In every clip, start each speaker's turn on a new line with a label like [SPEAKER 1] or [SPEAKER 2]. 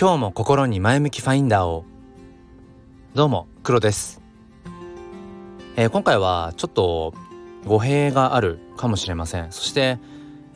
[SPEAKER 1] 今日も心に前向きファインダーを。どうも黒です、えー、今回はちょっと語弊があるかもしれません。そして、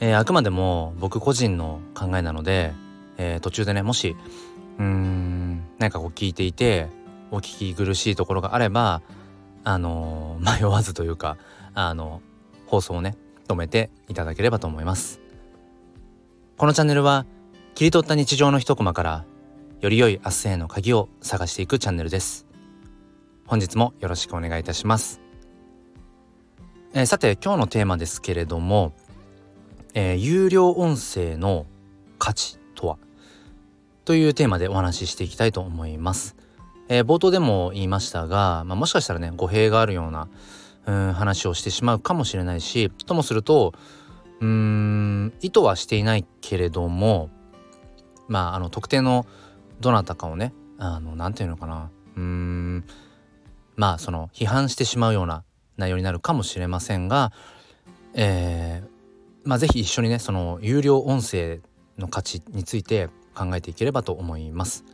[SPEAKER 1] えー、あくまでも僕個人の考えなので、えー、途中でねもしうーん何かこう聞いていてお聞き苦しいところがあればあの 迷わずというかあの放送をね止めていただければと思います。このチャンネルは切り取った日常の一コマからより良い明日への鍵を探していくチャンネルです。本日もよろしくお願いいたします、えー、さて今日のテーマですけれども、えー、有料音声の価値とは？というテーマでお話ししていきたいと思います、えー、冒頭でも言いましたが、まあ、もしかしたらね語弊があるようなうん話をしてしまうかもしれないしともするとうーん意図はしていないけれどもまああの特定のどなたかをねあの何て言うのかな。うーん。まあその批判してしまうような内容になるかもしれませんが、えー、まあ是非一緒にねその有料音声の価値について考えていければと思います。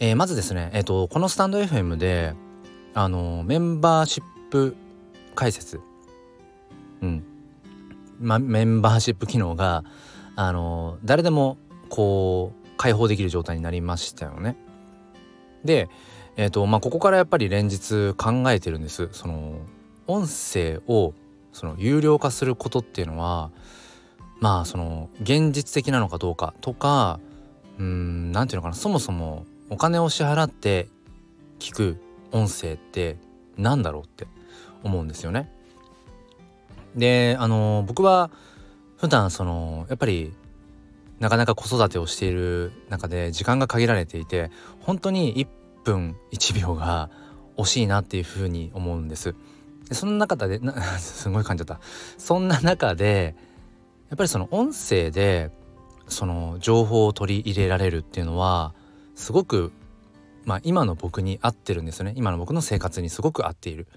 [SPEAKER 1] えー、まずですね、えーと、このスタンド FM であのメンバーシップ解説、うん。ま、メンバーシップ機能があの誰でもこう解放できる状態になりましたよね。で、えーとまあ、ここからやっぱり連日考えてるんです。その音声をその有料化することっていうのはまあその現実的なのかどうかとかうん何て言うのかなそもそもお金を支払って聞く音声って何だろうって思うんですよね。であの僕は普段そのやっぱりなかなか子育てをしている中で時間が限られていて本当に1分1秒が惜しいなっていうふうに思うんです。でその中でな すごい感じちゃった。そんな中でやっぱりその音声でその情報を取り入れられるっていうのはすごくまあ今の僕に合ってるんですよね。今の僕の生活にすごく合っている。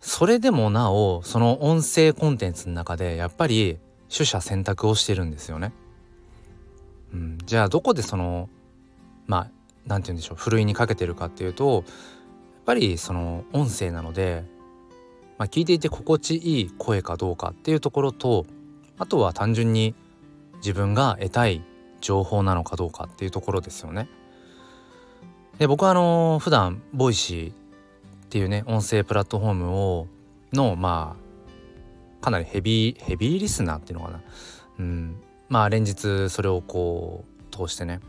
[SPEAKER 1] それでもなおその音声コンテンツの中でやっぱり取捨選択をしてるんですよね。うん、じゃあどこでそのまあ何て言うんでしょうふるいにかけてるかっていうとやっぱりその音声なので、まあ、聞いていて心地いい声かどうかっていうところとあとは単純に自分が得たい情報なのかどうかっていうところですよね。で僕はあの普段 Voicy っていうね音声プラットフォームをのまあかなりヘビーヘビーリスナーっていうのかな、うん、まあ連日それをこう通してね、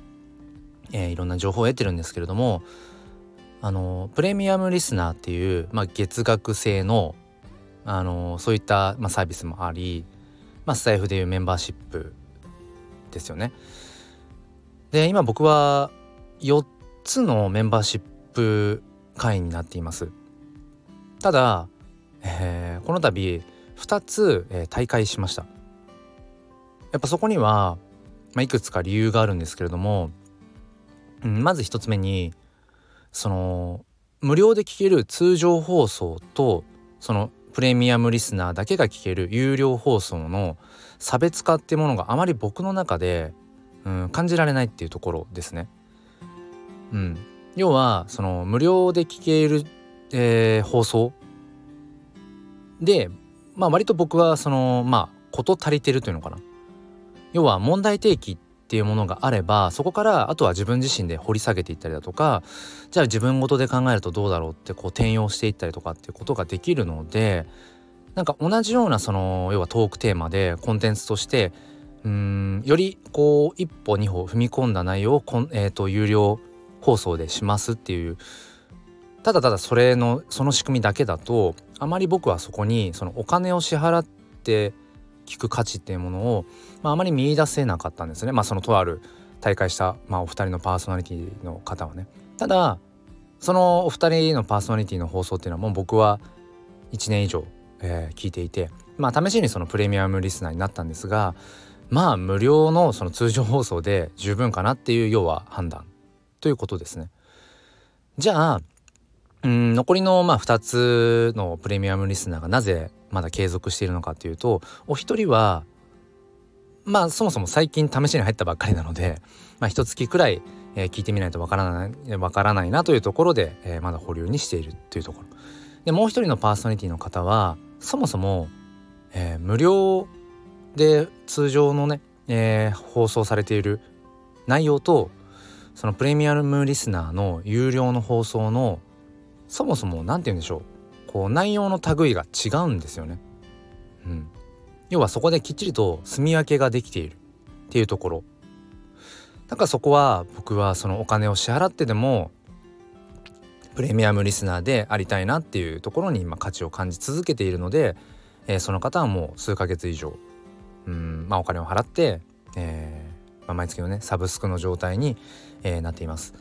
[SPEAKER 1] えー、いろんな情報を得てるんですけれどもあのプレミアムリスナーっていう、まあ、月額制のあのそういった、まあ、サービスもあり、まあ、スタイフでいうメンバーシップですよね。で今僕は4つのメンバーシップ会員になっています。ただ、えー、この度2つ、えー、大会しました。やっぱそこには、まあ、いくつか理由があるんですけれども、うん、まず一つ目にその無料で聞ける通常放送とそのプレミアムリスナーだけが聞ける有料放送の差別化っていうものがあまり僕の中で、うん、感じられないっていうところですね。うん、要はその無料で聞ける、えー、放送で、まあ、割と僕はそのまあ事足りてるというのかな要は問題提起っていうものがあればそこからあとは自分自身で掘り下げていったりだとかじゃあ自分ごとで考えるとどうだろうってこう転用していったりとかっていうことができるのでなんか同じようなその要はトークテーマでコンテンツとしてうんよりこう一歩二歩踏み込んだ内容をこん、えーと、有料放送でしますっていうただただそれのその仕組みだけだとあまり僕はそこにそのお金を支払って聞く価値っていうものを、まあ、あまり見出せなかったんですねまあそのとある大会した、まあ、お二人のパーソナリティの方はねただそのお二人のパーソナリティの放送っていうのはもう僕は1年以上、えー、聞いていてまあ試しにそのプレミアムリスナーになったんですがまあ無料のその通常放送で十分かなっていう要は判断ということですね。じゃあうん残りのまあ2つのプレミアムリスナーがなぜまだ継続しているのかっていうとお一人はまあそもそも最近試しに入ったばっかりなのでまあ一月くらい、えー、聞いてみないとわからないわからないなというところで、えー、まだ保留にしているというところ。でもう一人のパーソナリティの方はそもそも、えー、無料で通常のね、え、放送されている内容とそのプレミアムリスナーの有料の放送のそもそも何て言うんでしょうこう内容の類が違うんですよね。うん、要はそこできっちりと住み分けができているっていうところだからそこは僕はそのお金を支払ってでもプレミアムリスナーでありたいなっていうところに今価値を感じ続けているので、えー、その方はもう数ヶ月以上うんまあお金を払って、えーまあ、毎月のねサブスクの状態に、えー、なっています。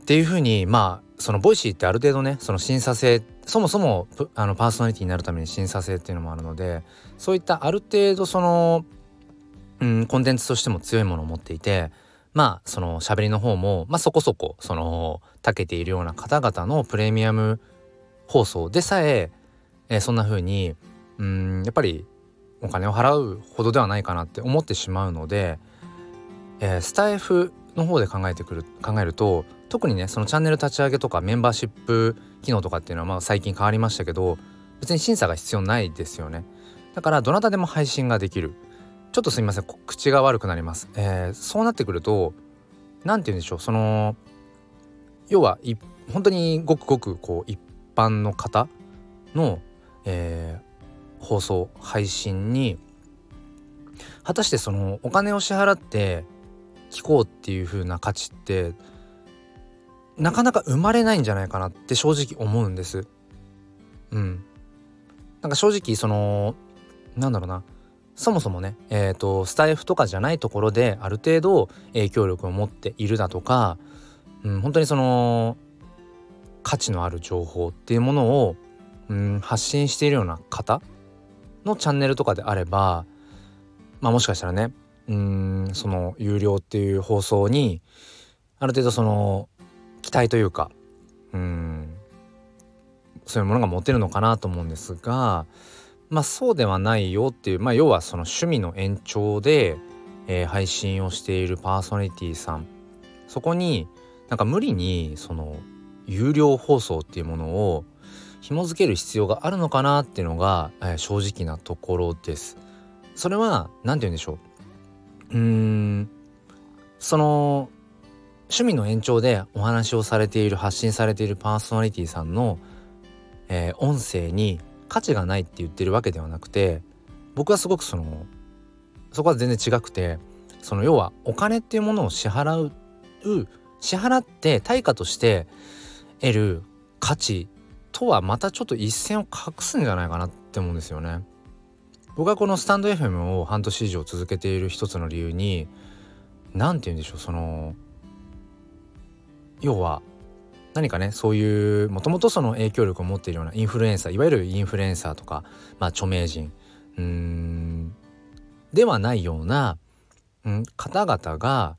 [SPEAKER 1] っていうふうにまあその Voicy ってある程度ねその審査制そもそもあのパーソナリティになるために審査制っていうのもあるのでそういったある程度その、うん、コンテンツとしても強いものを持っていてまあその喋りの方も、まあ、そこそこその長けているような方々のプレミアム放送でさええー、そんな風にうんやっぱりお金を払うほどではないかなって思ってしまうので、えー、スタイフの方で考えてくる考えると特にねそのチャンネル立ち上げとかメンバーシップ機能とかっていうのはまあ最近変わりましたけど別に審査が必要ないですよね。だからどなたでも配信ができる。ちょっとすみません口が悪くなります、えー、そうなってくると何て言うんでしょうその要は本当にごくごくこう一般の方の、えー、放送配信に果たしてそのお金を支払って聞こうっていう風な価値ってなかなか生まれないんじゃないかなって正直思うんです。うん。なんか正直そのなんだろうなそもそもね、えーと、スタイフとかじゃないところである程度影響力を持っているだとか、うん、本当にその価値のある情報っていうものを、うん、発信しているような方のチャンネルとかであれば、まあ、もしかしたらねうんその有料っていう放送にある程度その期待というかうんそういうものが持てるのかなと思うんですがまあそうではないよっていうまあ要はその趣味の延長で、えー、配信をしているパーソナリティさんそこになんか無理にその有料放送っていうものを紐付ける必要があるのかなっていうのが、えー、正直なところです。それは何て言うんでしょううーんその趣味の延長でお話をされている発信されているパーソナリティさんの、えー、音声に価値がないって言ってるわけではなくて僕はすごくそのそこは全然違くてその要はお金っていうものを支払う支払って対価として得る価値とはまたちょっと一線を画すんじゃないかなって思うんですよね。僕はこのスタンド FM を半年以上続けている一つの理由に何て言うんでしょうその要は何かねそういうもともとその影響力を持っているようなインフルエンサーいわゆるインフルエンサーとか、まあ、著名人うんではないような、うん、方々が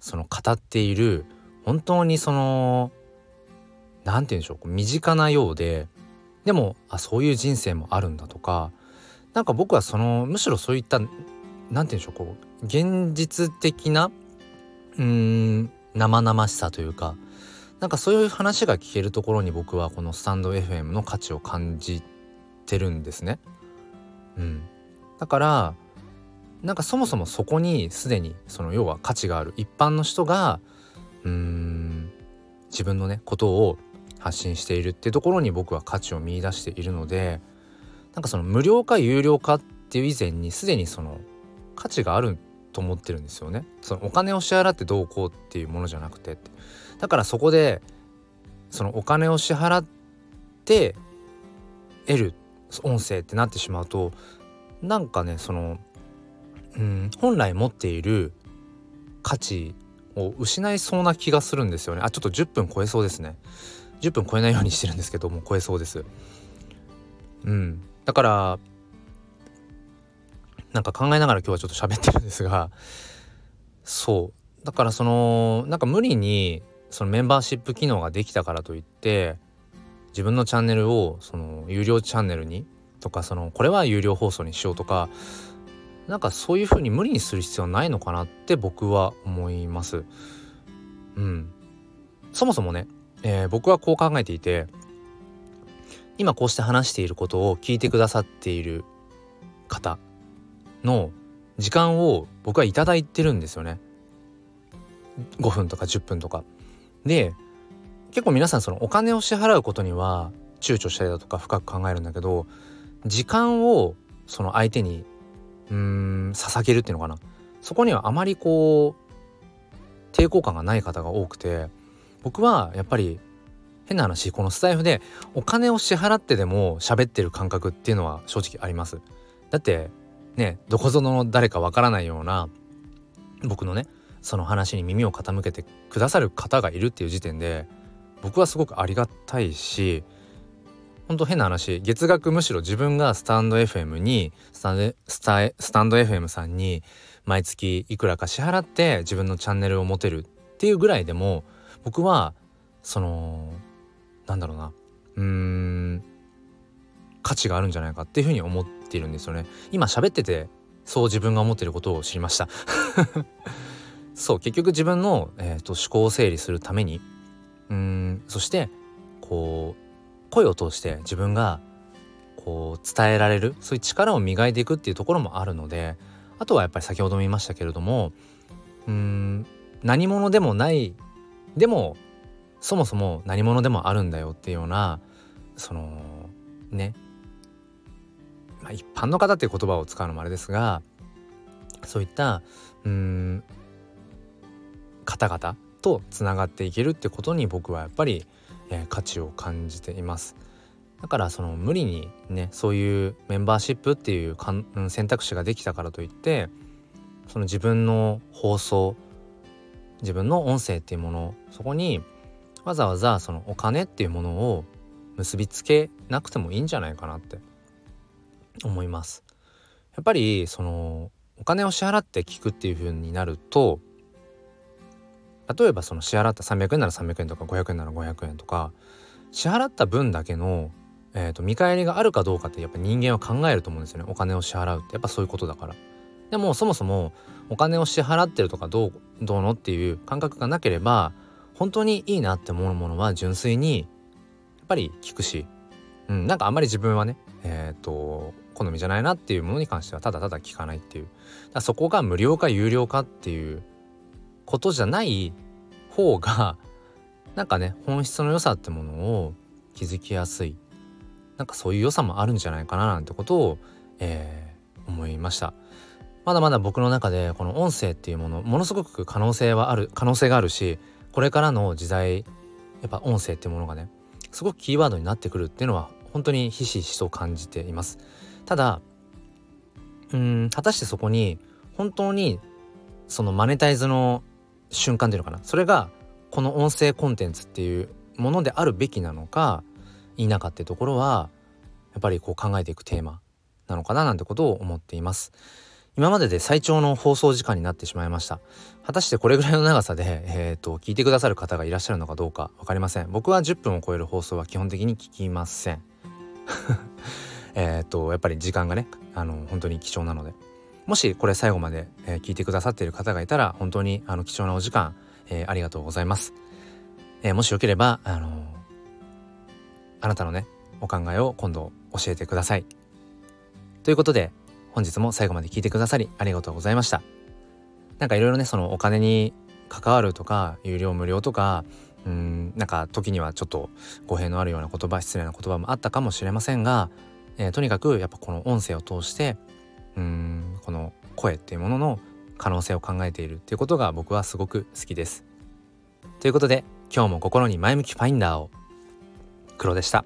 [SPEAKER 1] その語っている本当にその何て言うんでしょう身近なようででもあそういう人生もあるんだとかなんか僕はそのむしろそういった何て言うんでしょうこう現実的なうん生々しさというかなんかそういう話が聞けるところに僕はこのスタンド FM の価値を感じてるんですね。うん、だからなんかそもそもそこにすでにその要は価値がある一般の人がうーん自分のねことを発信しているっていうところに僕は価値を見いだしているのでなんかその無料か有料かっていう以前にすでにその価値があると思ってるんですよね。そのお金を支払ってどうこうっていうものじゃなくてだからそこでそのお金を支払って得る音声ってなってしまうとなんかねそのうん本来持っている価値を失いそうな気がするんですよね。あちょっと10分超えそうですね。10分超えないようにしてるんですけども超えそうです。うん。だからなんか考えながら今日はちょっと喋ってるんですがそうだからそのなんか無理にそのメンバーシップ機能ができたからといって自分のチャンネルをその有料チャンネルにとかそのこれは有料放送にしようとかなんかそういう風に無理にする必要ないのかなって僕は思います。うん。そもそもね、えー、僕はこう考えていて今こうして話していることを聞いてくださっている方の時間を僕は頂いてるんですよね。5分とか10分とか。で結構皆さんそのお金を支払うことには躊躇したりだとか深く考えるんだけど時間をその相手にうーん捧げるっていうのかなそこにはあまりこう抵抗感がない方が多くて僕はやっぱり変な話このスタイフでお金を支払ってでも喋ってる感覚っていうのは正直あります。だってねどこぞの誰かわからないような僕のねその話に耳を傾けてくださる方がいるっていう時点で僕はすごくありがたいしほんと変な話月額むしろ自分がスタンド FM にスタスタスタンド FM さんに毎月いくらか支払って自分のチャンネルを持てるっていうぐらいでも僕はそのなんだろうな。うーん。価値があるんじゃないかっていうふうに思っているんですよね。今喋っててそう自分が思っていることを知りました。そう結局自分の、えーと、思考を整理するためにうんそしてこう声を通して自分がこう伝えられるそういう力を磨いていくっていうところもあるのであとはやっぱり先ほども言いましたけれどもうん何者でもないでもそもそも何者でもあるんだよっていうようなそのね、まあ、一般の方っていう言葉を使うのもあれですがそういったうん方々とつながっていけるってことに僕はやっぱり、えー、価値を感じています。だからその無理にねそういうメンバーシップっていうかん選択肢ができたからといってその自分の放送自分の音声っていうものそこにわざわざそのお金っていうものを結びつけなくてもいいんじゃないかなって思います。やっぱりそのお金を支払って聞くっていう風になると例えばその支払った300円なら300円とか500円なら500円とか支払った分だけの、えーと、見返りがあるかどうかってやっぱ人間は考えると思うんですよねお金を支払うってやっぱそういうことだから。でもそもそもお金を支払ってるとかどうどうのっていう感覚がなければ本当にいいなって思うものは純粋にやっぱり聞くし、うん、なんかあんまり自分はねえっ、と好みじゃないなっていうものに関してはただただ聞かないっていう。だそこが無料か有料かっていうことじゃない方がなんかね本質の良さってものを気づきやすい。なんかそういう良さもあるんじゃないかななんてことを、えー、思いました。まだまだ僕の中でこの音声っていうものものすごく可能性はある可能性があるしこれからの時代やっぱ音声っていうものがねすごくキーワードになってくるっていうのは本当にひしひしと感じています。ただうん果たしてそこに本当にそのマネタイズの瞬間っていうのかな？それがこの音声コンテンツっていうものであるべきなのか否かってところはやっぱりこう考えていくテーマなのかななんてことを思っています。今までで最長の放送時間になってしまいました。果たしてこれぐらいの長さで、えーと、聞いてくださる方がいらっしゃるのかどうか分かりません。僕は10分を超える放送は基本的に聞きません。えっとやっぱり時間がねあの本当に貴重なので。もしこれ最後まで、えー、聞いてくださっている方がいたら本当にあの貴重なお時間、えー、ありがとうございます、えー、もしよければあのあなたのねお考えを今度教えてください。ということで本日も最後まで聞いてくださりありがとうございましたなんかいろいろねそのお金に関わるとか有料無料とかうんなんか時にはちょっと語弊のあるような言葉失礼な言葉もあったかもしれませんが、えー、とにかくやっぱこの音声を通してうんこの声っていうものの可能性を考えているっていうことが僕はすごく好きです。ということで今日も心に前向きファインダーを黒でした。